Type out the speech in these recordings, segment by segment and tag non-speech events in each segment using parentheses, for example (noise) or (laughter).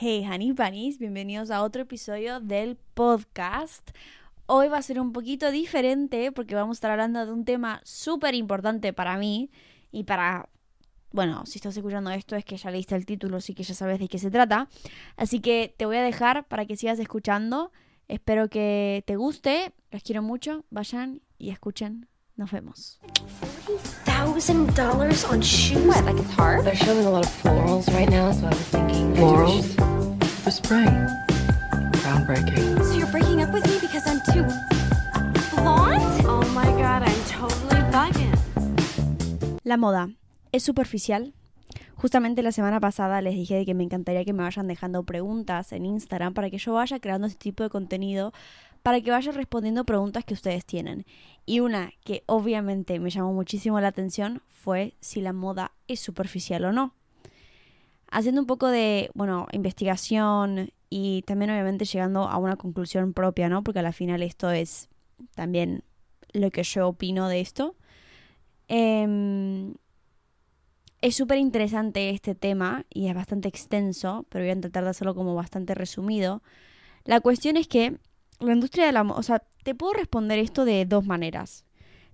Hey, honey bunnies, bienvenidos a otro episodio del podcast. Hoy va a ser un poquito diferente porque vamos a estar hablando de un tema súper importante para mí y para, bueno, si estás escuchando esto es que ya leíste el título, así que ya sabes de qué se trata. Así que te voy a dejar para que sigas escuchando. Espero que te guste. Los quiero mucho. Vayan y escuchen. Nos vemos. Thousand dollars on shoes. What? Like it's hard? They're showing a lot of florals right now, so I was thinking. Florals for spring. Groundbreaking. So you're breaking up with me because I'm too blonde? Oh my god, I'm totally bugging. La moda es superficial. Justamente la semana pasada les dije de que me encantaría que me vayan dejando preguntas en Instagram para que yo vaya creando este tipo de contenido, para que vaya respondiendo preguntas que ustedes tienen. Y una que obviamente me llamó muchísimo la atención fue si la moda es superficial o no. Haciendo un poco de, bueno, investigación y también obviamente llegando a una conclusión propia, ¿no? Porque al final esto es también lo que yo opino de esto. Em, es súper interesante este tema y es bastante extenso, pero voy a tratar de hacerlo como bastante resumido. La cuestión es que la industria de la moda, o sea, te puedo responder esto de dos maneras.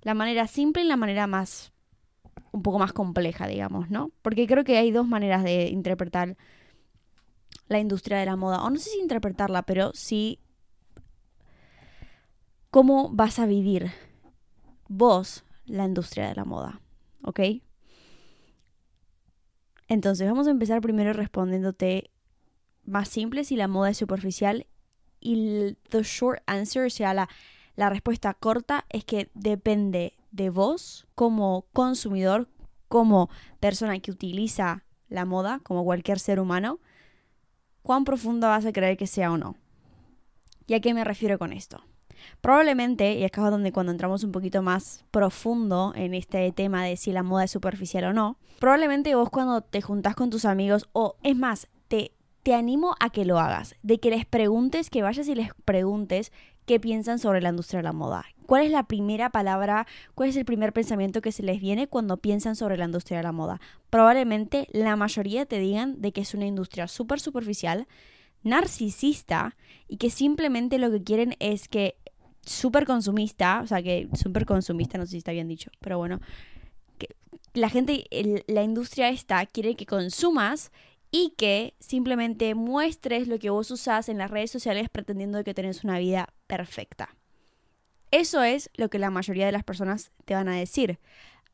La manera simple y la manera más, un poco más compleja, digamos, ¿no? Porque creo que hay dos maneras de interpretar la industria de la moda. O no sé si interpretarla, pero sí cómo vas a vivir vos la industria de la moda, ¿ok? Entonces vamos a empezar primero respondiéndote más simple si la moda es superficial y the short answer, o sea, la, la respuesta corta es que depende de vos como consumidor, como persona que utiliza la moda, como cualquier ser humano, cuán profunda vas a creer que sea o no. ¿Y a qué me refiero con esto? Probablemente, y acá es donde cuando entramos un poquito más profundo en este tema de si la moda es superficial o no, probablemente vos cuando te juntás con tus amigos, o es más, te, te animo a que lo hagas, de que les preguntes, que vayas y les preguntes qué piensan sobre la industria de la moda. ¿Cuál es la primera palabra, cuál es el primer pensamiento que se les viene cuando piensan sobre la industria de la moda? Probablemente la mayoría te digan de que es una industria súper superficial, narcisista y que simplemente lo que quieren es que súper consumista, o sea que súper consumista, no sé si está bien dicho, pero bueno, que la gente, la industria esta quiere que consumas y que simplemente muestres lo que vos usás en las redes sociales pretendiendo que tenés una vida perfecta. Eso es lo que la mayoría de las personas te van a decir.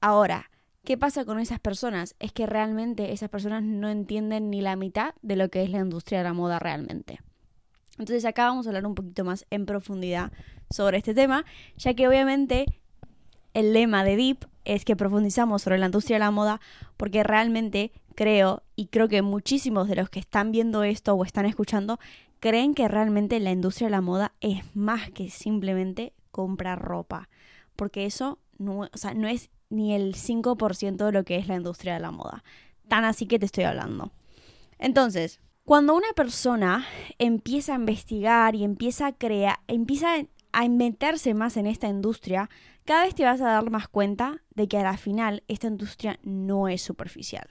Ahora, ¿qué pasa con esas personas? Es que realmente esas personas no entienden ni la mitad de lo que es la industria de la moda realmente. Entonces acá vamos a hablar un poquito más en profundidad sobre este tema, ya que obviamente el lema de Deep es que profundizamos sobre la industria de la moda porque realmente creo y creo que muchísimos de los que están viendo esto o están escuchando creen que realmente la industria de la moda es más que simplemente comprar ropa, porque eso no, o sea, no es ni el 5% de lo que es la industria de la moda. Tan así que te estoy hablando. Entonces, cuando una persona empieza a investigar y empieza a crear, empieza a meterse más en esta industria, cada vez te vas a dar más cuenta de que a la final esta industria no es superficial.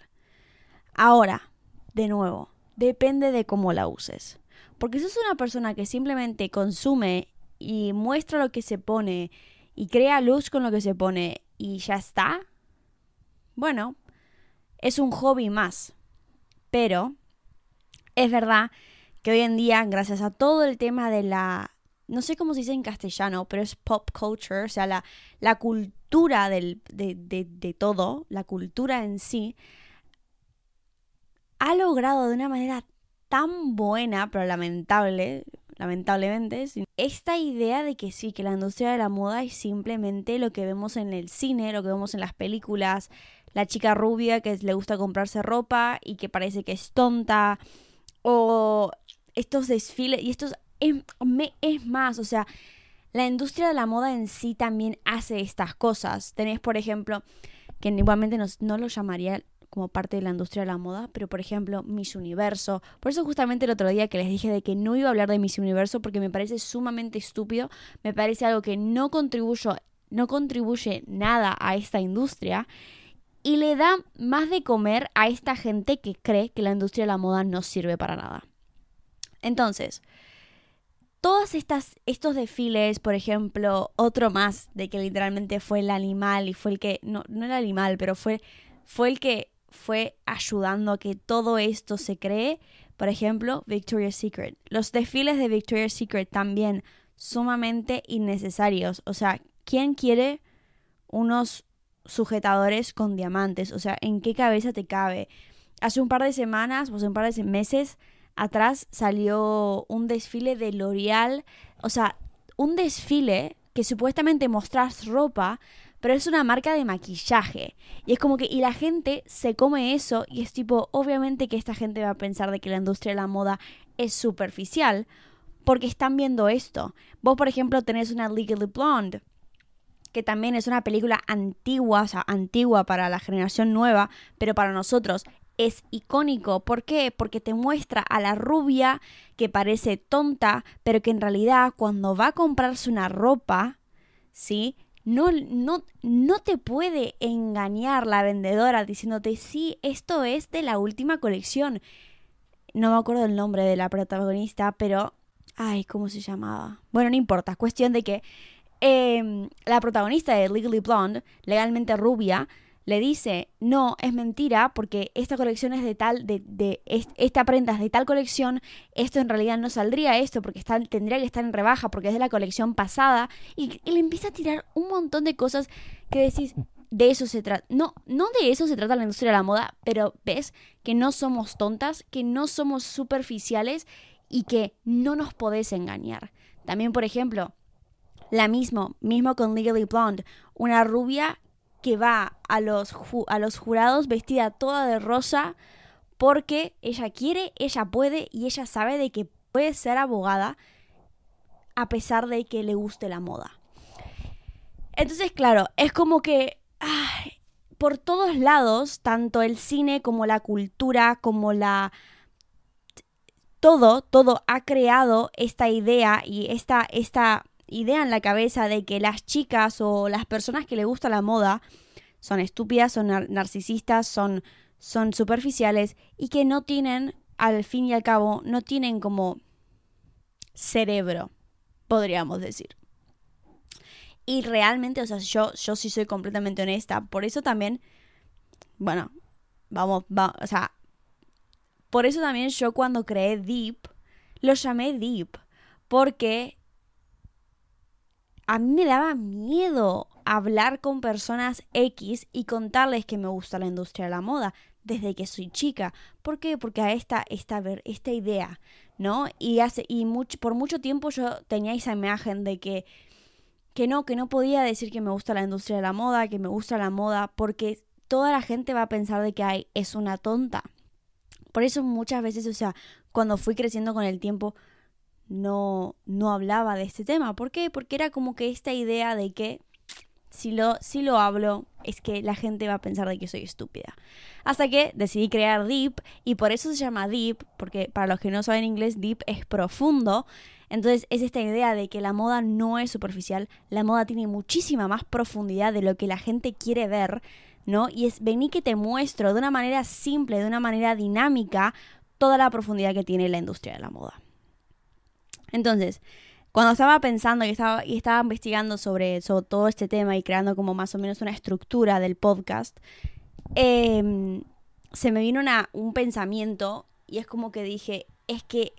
Ahora, de nuevo, depende de cómo la uses. Porque si sos una persona que simplemente consume y muestra lo que se pone y crea luz con lo que se pone y ya está, bueno, es un hobby más. Pero es verdad que hoy en día, gracias a todo el tema de la, no sé cómo se dice en castellano, pero es pop culture, o sea, la, cultura de, de, todo, la cultura en sí, ha logrado de una manera tan buena, pero lamentable, lamentablemente, esta idea de que sí, que la industria de la moda es simplemente lo que vemos en el cine, lo que vemos en las películas, la chica rubia que le gusta comprarse ropa y que parece que es tonta, o estos desfiles, y estos, es, me- es más, o sea, la industria de la moda en sí también hace estas cosas. Tenés, por ejemplo, que igualmente no, no lo llamaría como parte de la industria de la moda, pero por ejemplo Miss Universo. Por eso justamente el otro día que les dije de que no iba a hablar de Miss Universo porque me parece sumamente estúpido, me parece algo que no contribuyo, no contribuye nada a esta industria y le da más de comer a esta gente que cree que la industria de la moda no sirve para nada. Entonces, todas estas estos desfiles, por ejemplo, otro más de que literalmente fue el animal y fue el que no no el animal, pero fue fue el que fue ayudando a que todo esto se cree, por ejemplo, Victoria's Secret. Los desfiles de Victoria's Secret también sumamente innecesarios, o sea, ¿quién quiere unos sujetadores con diamantes? O sea, ¿en qué cabeza te cabe? Hace un par de semanas, o hace un par de meses atrás salió un desfile de L'Oreal, o sea, un desfile que supuestamente mostras ropa, pero es una marca de maquillaje. Y es como que, y la gente se come eso y es tipo, obviamente que esta gente va a pensar de que la industria de la moda es superficial, porque están viendo esto. Vos, por ejemplo, tenés una Legally Blonde, que también es una película antigua, o sea, antigua para la generación nueva, pero para nosotros es icónico. ¿Por qué? Porque te muestra a la rubia que parece tonta, pero que en realidad cuando va a comprarse una ropa, ¿sí? No, no, no te puede engañar la vendedora diciéndote, sí, esto es de la última colección. No me acuerdo el nombre de la protagonista, pero... Ay, ¿cómo se llamaba? Bueno, no importa. Cuestión de que eh, la protagonista de Legally Blonde, legalmente rubia, le dice, no, es mentira, porque esta colección es de tal, de, de esta prenda es de tal colección, esto en realidad no saldría esto, porque está, tendría que estar en rebaja, porque es de la colección pasada, y, y le empieza a tirar un montón de cosas que decís, de eso se trata. No, no de eso se trata la industria de la moda, pero ves que no somos tontas, que no somos superficiales y que no nos podés engañar. También, por ejemplo, la mismo, mismo con Legally Blonde, una rubia que va a los, a los jurados vestida toda de rosa porque ella quiere, ella puede y ella sabe de que puede ser abogada a pesar de que le guste la moda. Entonces, claro, es como que por todos lados, tanto el cine como la cultura, como la... Todo, todo ha creado esta idea y esta, esta idea en la cabeza de que las chicas o las personas que le gusta la moda son estúpidas, son nar narcisistas, son, son superficiales y que no tienen, al fin y al cabo, no tienen como cerebro, podríamos decir. Y realmente, o sea, yo, yo sí soy completamente honesta. Por eso también, bueno, vamos, va, o sea, por eso también yo cuando creé Deep, lo llamé Deep. Porque a mí me daba miedo hablar con personas X y contarles que me gusta la industria de la moda desde que soy chica. ¿Por qué? Porque a esta, esta, esta idea, ¿no? Y, hace, y mucho, por mucho tiempo yo tenía esa imagen de que, que no, que no podía decir que me gusta la industria de la moda, que me gusta la moda, porque toda la gente va a pensar de que ay, es una tonta. Por eso muchas veces, o sea, cuando fui creciendo con el tiempo, no, no hablaba de este tema. ¿Por qué? Porque era como que esta idea de que si lo, si lo hablo es que la gente va a pensar de que soy estúpida. Hasta que decidí crear Deep y por eso se llama Deep, porque para los que no saben inglés, Deep es profundo. Entonces es esta idea de que la moda no es superficial, la moda tiene muchísima más profundidad de lo que la gente quiere ver, ¿no? Y es vení que te muestro de una manera simple, de una manera dinámica, toda la profundidad que tiene la industria de la moda. Entonces, cuando estaba pensando y estaba, y estaba investigando sobre, todo este tema y creando como más o menos una estructura del podcast, em, se me vino un pensamiento y es como que dije, es que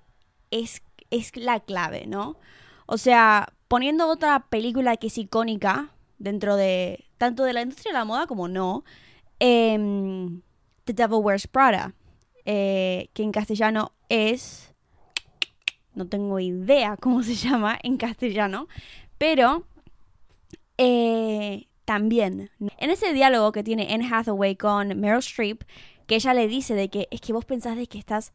es, es la clave, ¿no? O sea, poniendo otra película que es icónica dentro de tanto de la industria de la moda como no, em, The Devil Wears Prada, eh, que en castellano es no tengo idea cómo se llama en castellano, pero eh, también en ese diálogo que tiene Anne Hathaway con Meryl Streep, que ella le dice de que es que vos pensás de que estás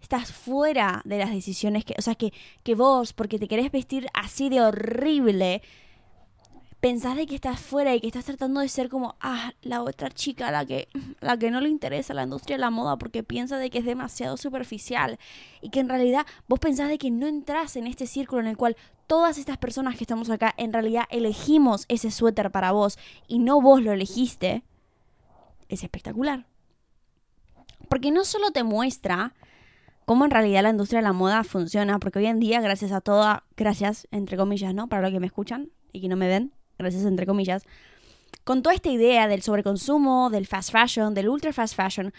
estás fuera de las decisiones que, o sea, que, que vos, porque te querés vestir así de horrible, pensás de que estás fuera y que estás tratando de ser como, ah, la otra chica, la que, (laughs) la que no le interesa la industria de la moda porque piensa de que es demasiado superficial y que en realidad vos pensás de que no entras en este círculo en el cual todas estas personas que estamos acá en realidad elegimos ese suéter para vos y no vos lo elegiste, es espectacular. Porque no solo te muestra cómo en realidad la industria de la moda funciona, porque hoy en día, gracias a toda, gracias, entre comillas, ¿no? Para los que me escuchan y que no me ven, gracias entre comillas, con toda esta idea del sobreconsumo, del fast fashion, del ultra fast fashion,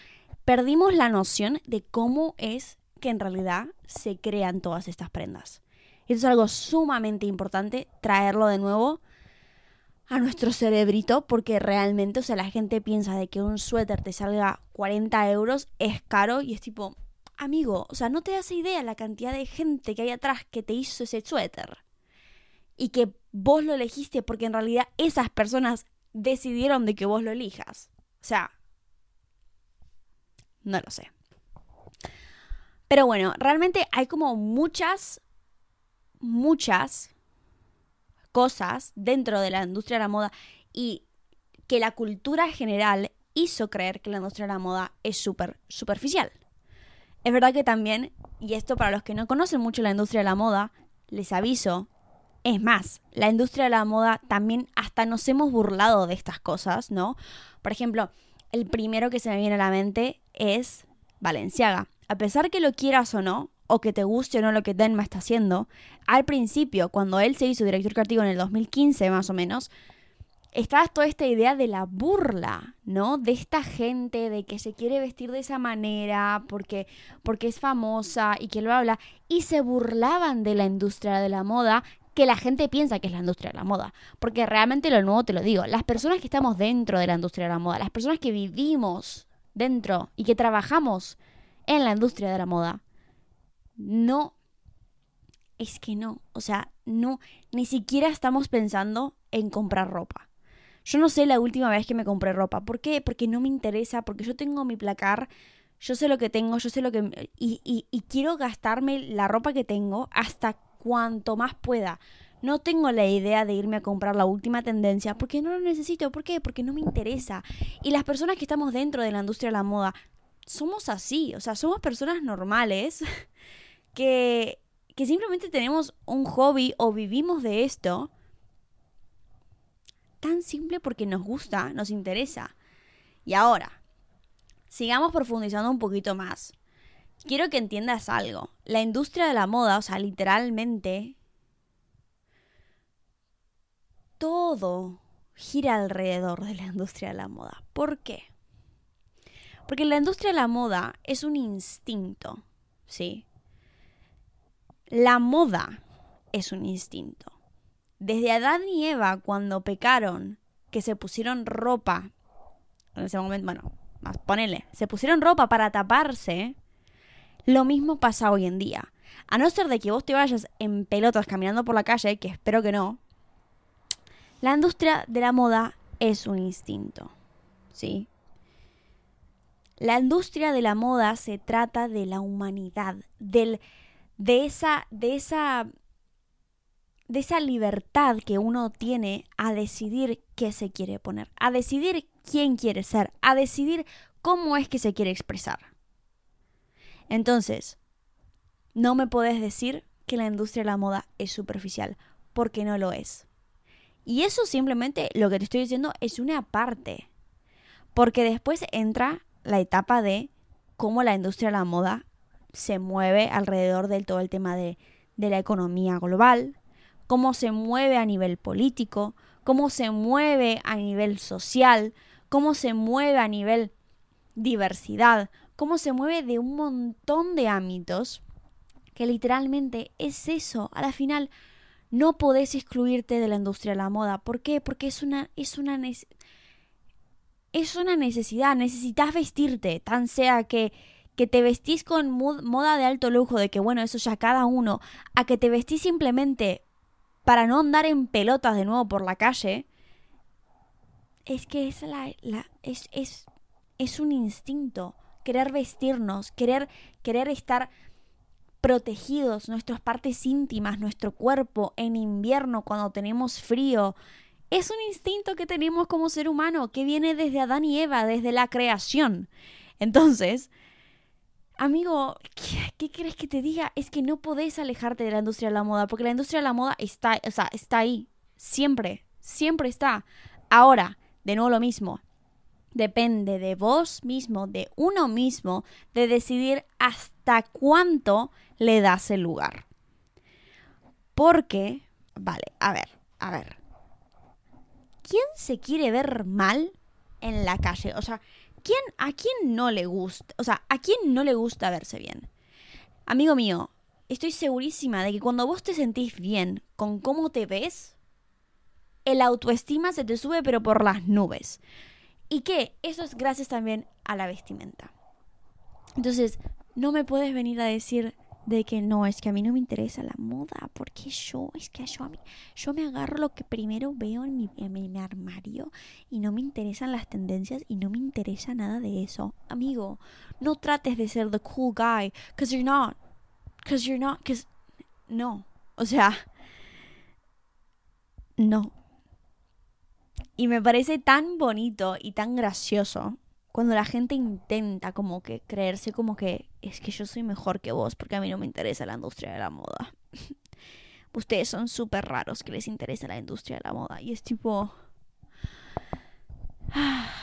perdimos la noción de cómo es que en realidad se crean todas estas prendas. Eso es algo sumamente importante, traerlo de nuevo a nuestro cerebrito, porque realmente, o sea, la gente piensa de que un suéter te salga 40 euros, es caro y es tipo, amigo, o sea, no te das idea la cantidad de gente que hay atrás que te hizo ese suéter. Y que vos lo elegiste porque en realidad esas personas decidieron de que vos lo elijas. O sea, no lo sé. Pero bueno, realmente hay como muchas, muchas cosas dentro de la industria de la moda y que la cultura general hizo creer que la industria de la moda es súper superficial. Es verdad que también, y esto para los que no conocen mucho la industria de la moda, les aviso, es más, la industria de la moda también hasta nos hemos burlado de estas cosas, ¿no? Por ejemplo, el primero que se me viene a la mente es Valenciaga. A pesar que lo quieras o no, o que te guste o no lo que Denma está haciendo, al principio, cuando él se hizo director creativo en el 2015 más o menos, estaba toda esta idea de la burla, ¿no? De esta gente, de que se quiere vestir de esa manera porque, porque es famosa y que lo habla, y se burlaban de la industria de la moda que la gente piensa que es la industria de la moda. Porque realmente lo nuevo te lo digo, las personas que estamos dentro de la industria de la moda, las personas que vivimos dentro y que trabajamos en la industria de la moda, no, es que no, o sea, no, ni siquiera estamos pensando en comprar ropa. Yo no sé la última vez que me compré ropa. ¿Por qué? Porque no me interesa, porque yo tengo mi placar, yo sé lo que tengo, yo sé lo que... Y, y, y quiero gastarme la ropa que tengo hasta cuanto más pueda. No tengo la idea de irme a comprar la última tendencia porque no lo necesito. ¿Por qué? Porque no me interesa. Y las personas que estamos dentro de la industria de la moda somos así. O sea, somos personas normales (laughs) que, que simplemente tenemos un hobby o vivimos de esto. Tan simple porque nos gusta, nos interesa. Y ahora, sigamos profundizando un poquito más quiero que entiendas algo. La industria de la moda, o sea, literalmente, todo gira alrededor de la industria de la moda. ¿Por qué? Porque la industria de la moda es un instinto, ¿sí? La moda es un instinto. Desde Adán y Eva, cuando pecaron, que se pusieron ropa, en ese momento, bueno, ponele, se pusieron ropa para taparse, lo mismo pasa hoy en día. A no ser de que vos te vayas en pelotas caminando por la calle, que espero que no, la industria de la moda es un instinto. ¿Sí? La industria de la moda se trata de la humanidad, del, de esa, de esa, de esa libertad que uno tiene a decidir qué se quiere poner, a decidir quién quiere ser, a decidir cómo es que se quiere expresar. Entonces, no me podés decir que la industria de la moda es superficial, porque no lo es. Y eso simplemente lo que te estoy diciendo es una parte. Porque después entra la etapa de cómo la industria de la moda se mueve alrededor del todo el tema de, de la economía global, cómo se mueve a nivel político, cómo se mueve a nivel social, cómo se mueve a nivel diversidad, cómo se mueve de un montón de ámbitos, que literalmente es eso. A la final, no podés excluirte de la industria de la moda. ¿Por qué? Porque es una, es una, es una necesidad. Necesitas vestirte, tan sea que que te vestís con moda de alto lujo, de que bueno, eso ya cada uno, a que te vestís simplemente para no andar en pelotas de nuevo por la calle, es que es la, la es, es, es un instinto querer vestirnos, querer, querer estar protegidos, nuestras partes íntimas, nuestro cuerpo en invierno cuando tenemos frío. Es un instinto que tenemos como ser humano, que viene desde Adán y Eva, desde la creación. Entonces, amigo, ¿qué, ¿qué, crees que te diga? Es que no podés alejarte de la industria de la moda, porque la industria de la moda está, o sea, está ahí, siempre, siempre está. Ahora, de nuevo lo mismo, Depende de vos mismo, de uno mismo, de decidir hasta cuánto le das el lugar. Porque, vale, a ver, a ver. ¿Quién se quiere ver mal en la calle? O sea, ¿quién, ¿a quién no le gusta? O sea, ¿a quién no le gusta verse bien? Amigo mío, estoy segurísima de que cuando vos te sentís bien con cómo te ves, el autoestima se te sube pero por las nubes. Y que eso es gracias también a la vestimenta. Entonces, no me puedes venir a decir de que no, es que a mí no me interesa la moda, porque yo, es que yo a mí, yo me agarro lo que primero veo en mi, en mi armario y no me interesan las tendencias y no me interesa nada de eso. Amigo, no trates de ser the cool guy, because you're not, because you're not, because, no, o sea, no. Y me parece tan bonito y tan gracioso cuando la gente intenta como que creerse como que es que yo soy mejor que vos porque a mí no me interesa la industria de la moda. (laughs) Ustedes son súper raros que les interesa la industria de la moda. Y es tipo... (sighs)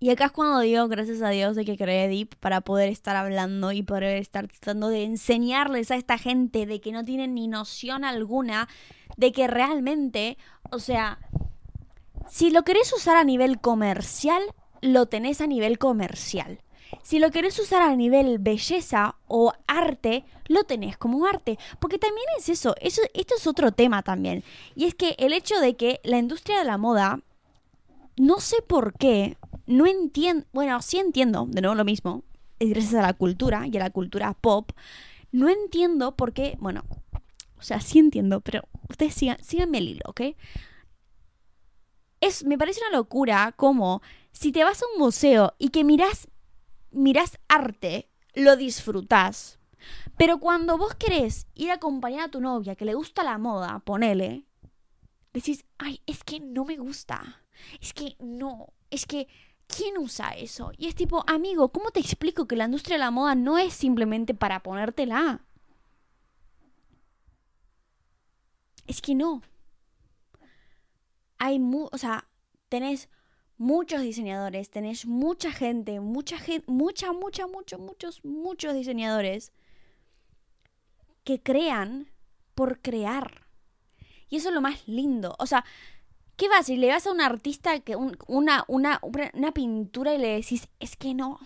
Y acá es cuando digo, gracias a Dios, de que creé Deep para poder estar hablando y poder estar tratando de enseñarles a esta gente de que no tienen ni noción alguna de que realmente, o sea, si lo querés usar a nivel comercial, lo tenés a nivel comercial. Si lo querés usar a nivel belleza o arte, lo tenés como arte. Porque también es eso, eso, esto es otro tema también. Y es que el hecho de que la industria de la moda, no sé por qué, no entiendo, bueno, sí entiendo, de nuevo lo mismo, gracias a la cultura y a la cultura pop, no entiendo por qué, bueno, o sea, sí entiendo, pero ustedes sigan, síganme el hilo, ¿ok? Es, me parece una locura como si te vas a un museo y que miras mirás arte, lo disfrutás. Pero cuando vos querés ir a acompañar a tu novia que le gusta la moda, ponele, decís, ay, es que no me gusta. Es que no, es que, ¿quién usa eso? Y es tipo, amigo, ¿cómo te explico que la industria de la moda no es simplemente para ponértela? Es que no. Hay, mu o sea, tenés muchos diseñadores, tenés mucha gente, mucha gente, mucha, mucha, muchos, muchos, muchos diseñadores que crean por crear. Y eso es lo más lindo. O sea, ¿qué vas? Si le vas a un artista que una, una, una pintura y le decís, es que no,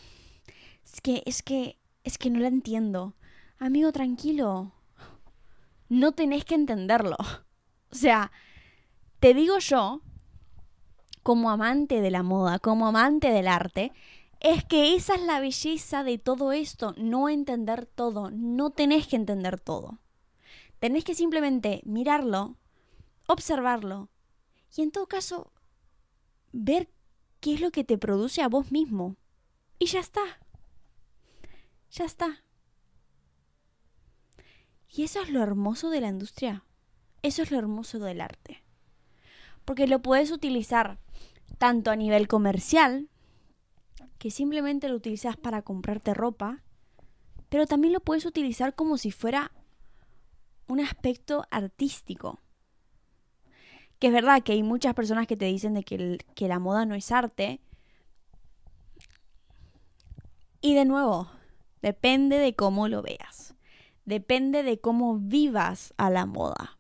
es que, es que, es que no la entiendo. Amigo, tranquilo. No tenés que entenderlo. O sea, te digo yo como amante de la moda, como amante del arte, es que esa es la belleza de todo esto, no entender todo, no tenés que entender todo. Tenés que simplemente mirarlo, observarlo y en todo caso ver qué es lo que te produce a vos mismo. Y ya está. Ya está. Y eso es lo hermoso de la industria. Eso es lo hermoso del arte. Porque lo puedes utilizar tanto a nivel comercial, que simplemente lo utilizas para comprarte ropa, pero también lo puedes utilizar como si fuera un aspecto artístico. Que es verdad que hay muchas personas que te dicen de que, que la moda no es arte. Y de nuevo, depende de cómo lo veas. Depende de cómo vivas a la moda.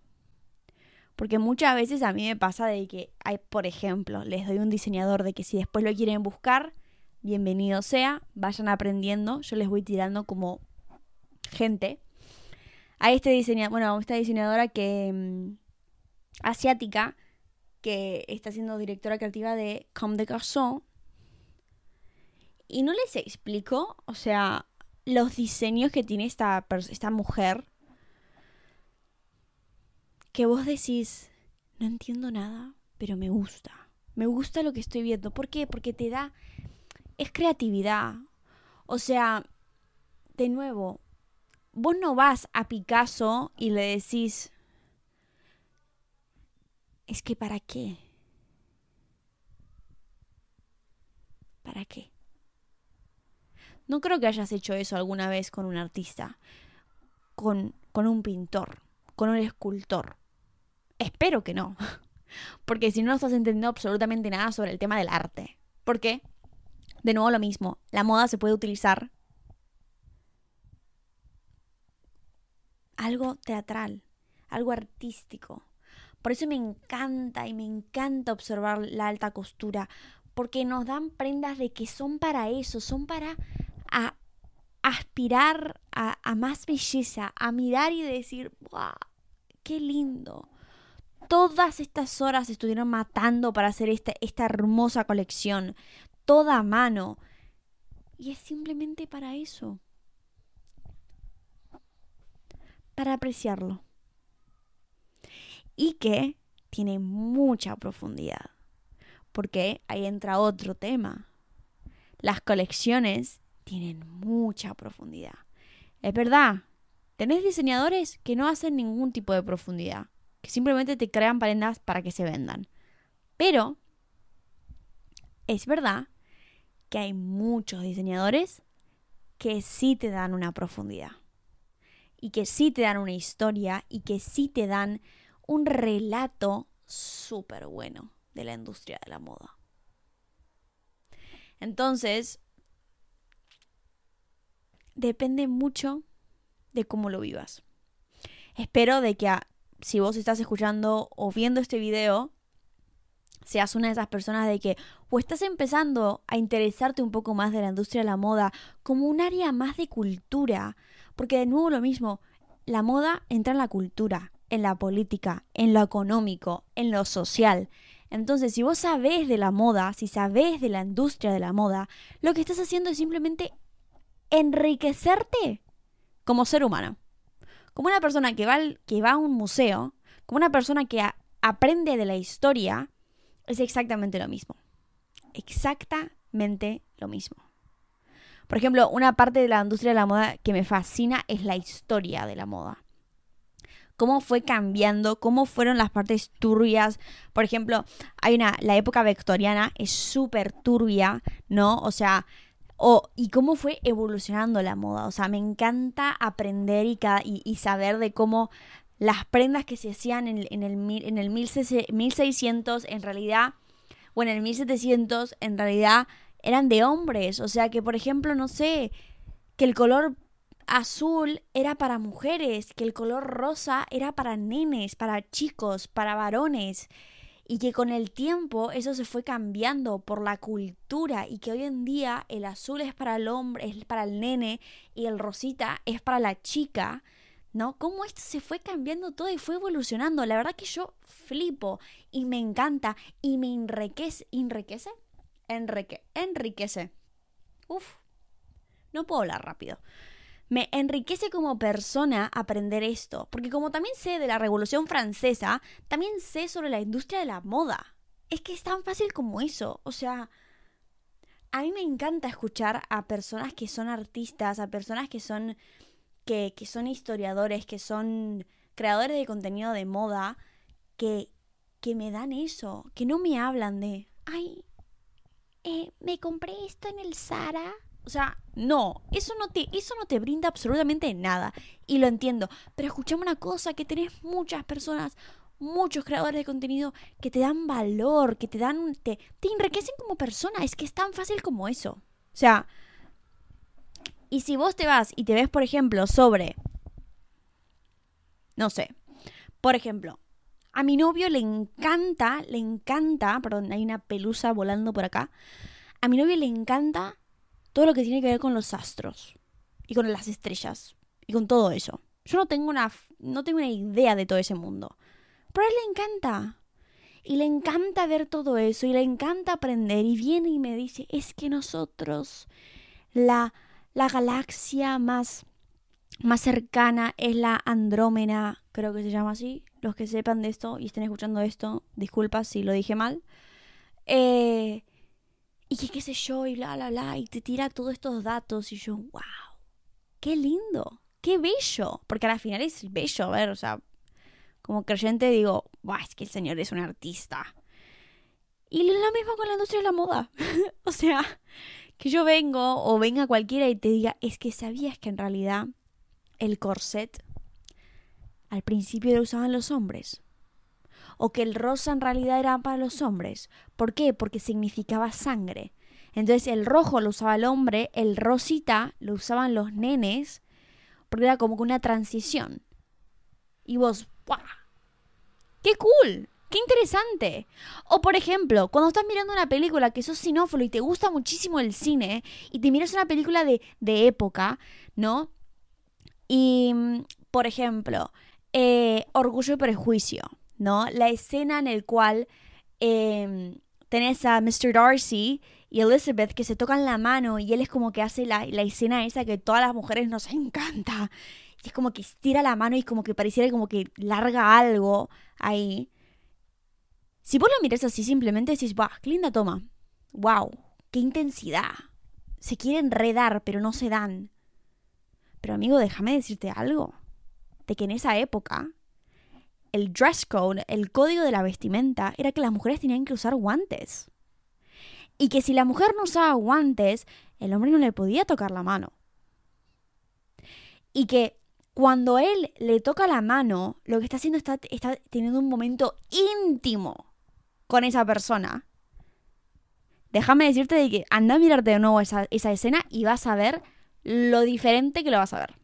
Porque muchas veces a mí me pasa de que hay, por ejemplo, les doy un diseñador de que si después lo quieren buscar, bienvenido sea, vayan aprendiendo, yo les voy tirando como gente. A este diseñador, bueno, a esta diseñadora que mm, asiática que está siendo directora creativa de Comme des Garçons. Y no les explico, o sea, los diseños que tiene esta, esta mujer que vos decís, no entiendo nada, pero me gusta. Me gusta lo que estoy viendo. ¿Por qué? Porque te da... Es creatividad. O sea, de nuevo, vos no vas a Picasso y le decís, es que ¿para qué? ¿Para qué? No creo que hayas hecho eso alguna vez con un artista, con, con un pintor, con un escultor. Espero que no. (laughs) Porque si no, no estás entendiendo absolutamente nada sobre el tema del arte. ¿Por qué? De nuevo lo mismo, la moda se puede utilizar algo teatral, algo artístico. Por eso me encanta y me encanta observar la alta costura, porque nos dan prendas de que son para eso, son para a- aspirar a, más belleza, a mirar y decir, ¡wow! ¡Qué lindo! Todas estas horas estuvieron matando para hacer esta, esta hermosa colección, toda a mano. Y es simplemente para eso. Para apreciarlo. Y que tiene mucha profundidad. Porque ahí entra otro tema. Las colecciones tienen mucha profundidad. Es verdad, tenés diseñadores que no hacen ningún tipo de profundidad, que simplemente te crean prendas para que se vendan. Pero es verdad que hay muchos diseñadores que sí te dan una profundidad. Y que sí te dan una historia y que sí te dan un relato súper bueno de la industria de la moda. Entonces, depende mucho de cómo lo vivas. Espero de que si vos estás escuchando o viendo este video, seas una de esas personas de que o estás empezando a interesarte un poco más de la industria de la moda como un área más de cultura, porque de nuevo lo mismo, la moda entra en la cultura, en la política, en lo económico, en lo social. Entonces, si vos sabés de la moda, si sabés de la industria de la moda, lo que estás haciendo es simplemente enriquecerte como ser humano. Como una persona que va, que va a un museo, como una persona que aprende de la historia, es exactamente lo mismo. Exactamente lo mismo. Por ejemplo, una parte de la industria de la moda que me fascina es la historia de la moda. Cómo fue cambiando, cómo fueron las partes turbias. Por ejemplo, hay una, la época victoriana es súper turbia, ¿no? O sea, y cómo fue evolucionando la moda. O sea, me encanta aprender y, y, y saber de cómo las prendas que se hacían en, en el, en el 1600 1600 en realidad, o en el 1700 en realidad eran de hombres. O sea, que por ejemplo, no sé, que el color azul era para mujeres, que el color rosa era para nenes, para chicos, para varones y que con el tiempo eso se fue cambiando por la cultura y que hoy en día el azul es para el hombre, es para el nene y el rosita es para la chica, ¿no? Cómo esto se fue cambiando todo y fue evolucionando. La verdad que yo flipo y me encanta y me enriquece, ¿enriquece? Enrique, enriquece. Uf, no puedo hablar rápido. Me enriquece como persona aprender esto, porque como también sé de la Revolución Francesa, también sé sobre la industria de la moda. Es que es tan fácil como eso, o sea, a mí me encanta escuchar a personas que son artistas, a personas que son que, que son historiadores, que son creadores de contenido de moda, que, que me dan eso, que no me hablan de, ay, eh, me compré esto en el Zara. O sea, no, eso no te, eso no te brinda absolutamente nada. Y lo entiendo. Pero escuchame una cosa, que tenés muchas personas, muchos creadores de contenido que te dan valor, que te dan, te, te enriquecen como persona. Es que es tan fácil como eso. O sea, y si vos te vas y te ves, por ejemplo, sobre, no sé, por ejemplo, a mi novio le encanta, le encanta, perdón, hay una pelusa volando por acá. A mi novio le encanta todo lo que tiene que ver con los astros y con las estrellas y con todo eso. Yo no tengo una no tengo una idea de todo ese mundo. Pero a él le encanta. Y le encanta ver todo eso y le encanta aprender y viene y me dice, "Es que nosotros la la galaxia más más cercana es la Andrómeda, creo que se llama así. Los que sepan de esto y estén escuchando esto, disculpa si lo dije mal. Eh, y qué sé yo, y bla, bla, bla, y te tira todos estos datos, y yo, wow, qué lindo, qué bello, porque al final es bello, a ver, o sea, como creyente digo, wow, es que el señor es un artista. Y lo mismo con la industria de la moda, (laughs) o sea, que yo vengo o venga cualquiera y te diga, es que sabías que en realidad el corset al principio lo usaban los hombres. O que el rosa en realidad era para los hombres. ¿Por qué? Porque significaba sangre. Entonces el rojo lo usaba el hombre, el rosita lo usaban los nenes, porque era como que una transición. Y vos, ¡guau! ¡Qué cool! ¡Qué interesante! O por ejemplo, cuando estás mirando una película que sos sinófilo y te gusta muchísimo el cine y te miras una película de, de época, ¿no? Y, mm, por ejemplo, eh, Orgullo y Prejuicio, ¿no? La escena en el cual eh, tenés a Mr. Darcy y Elizabeth que se tocan la mano y él es como que hace la, la escena esa que todas las mujeres nos encanta. Y es como que estira la mano y como que pareciera como que larga algo ahí. Si vos lo miras así, simplemente decís, ¡buah, qué toma! ¡Wow! ¡Qué intensidad! Se quieren redar, pero no se dan. Pero amigo, déjame decirte algo. De que en esa época, el dress code, el código de la vestimenta, era que las mujeres tenían que usar guantes. Y que si la mujer no usaba guantes, el hombre no le podía tocar la mano. Y que cuando él le toca la mano, lo que está haciendo está, está teniendo un momento íntimo con esa persona. Déjame decirte de que anda a mirarte de nuevo esa, esa escena y vas a ver lo diferente que lo vas a ver.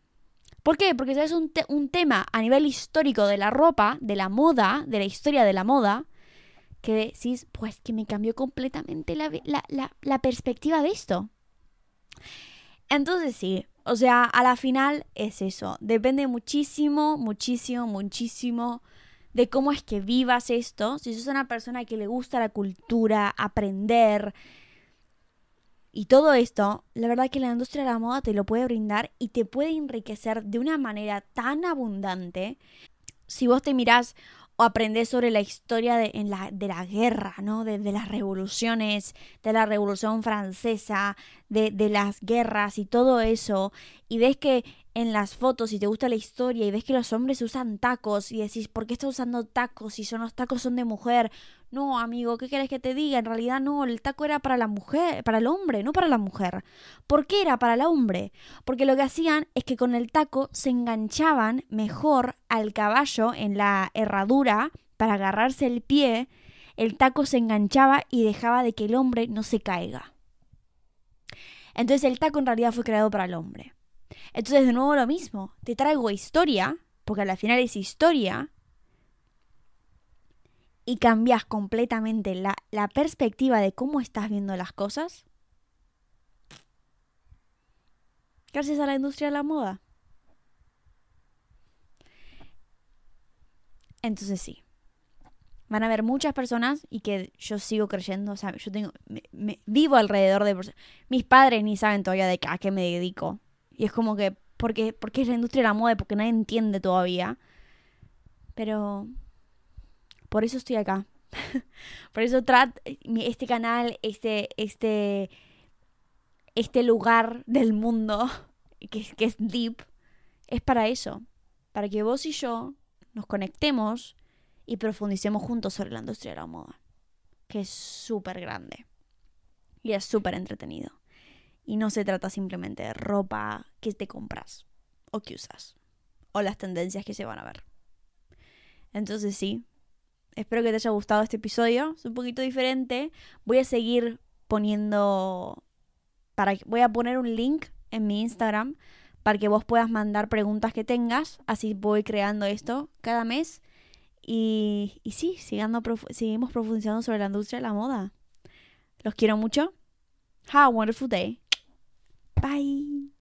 ¿Por qué? Porque es un, un tema a nivel histórico de la ropa, de la moda, de la historia de la moda, que decís, pues que me cambió completamente la, la, la, la perspectiva de esto. Entonces sí, o sea, a la final es eso. Depende muchísimo, muchísimo, muchísimo de cómo es que vivas esto. Si sos una persona que le gusta la cultura, aprender y todo esto, la verdad que la industria de la moda te lo puede brindar y te puede enriquecer de una manera tan abundante. Si vos te mirás o aprendés sobre la historia de, en la, de la guerra, ¿no? De, las revoluciones, de la revolución francesa, de, de las guerras y todo eso, y ves que en las fotos y te gusta la historia y ves que los hombres usan tacos y decís, ¿por qué está usando tacos si son los tacos son de mujer? No, amigo, ¿qué quieres que te diga? En realidad no, el taco era para la mujer, para el hombre, no para la mujer. ¿Por qué era para el hombre? Porque lo que hacían es que con el taco se enganchaban mejor al caballo en la herradura para agarrarse el pie, el taco se enganchaba y dejaba de que el hombre no se caiga. Entonces el taco en realidad fue creado para el hombre. Entonces, de nuevo lo mismo, te traigo historia, porque al final es historia, y cambias completamente la, la, perspectiva de cómo estás viendo las cosas. Gracias a la industria de la moda. Entonces sí. Van a haber muchas personas y que yo sigo creyendo, o sea, yo tengo, vivo alrededor de Mis padres ni saben todavía de a qué me dedico. Y es como que, porque, porque es la industria de la moda, porque nadie entiende todavía. Pero por eso estoy acá. (laughs) por eso trato este canal, este, este, este lugar del mundo, (laughs) que, es deep, es para eso. Para que vos y yo nos conectemos y profundicemos juntos sobre la industria de la moda. Que es súper grande. Y es súper entretenido. Y no se trata simplemente de ropa que te compras o que usas. O las tendencias que se van a ver. Entonces sí, espero que te haya gustado este episodio. Es un poquito diferente. Voy a seguir poniendo... Para, voy a poner un link en mi Instagram para que vos puedas mandar preguntas que tengas. Así voy creando esto cada mes. Y, y sí, sigando, seguimos profundizando sobre la industria de la moda. Los quiero mucho. Have a wonderful day. Bye.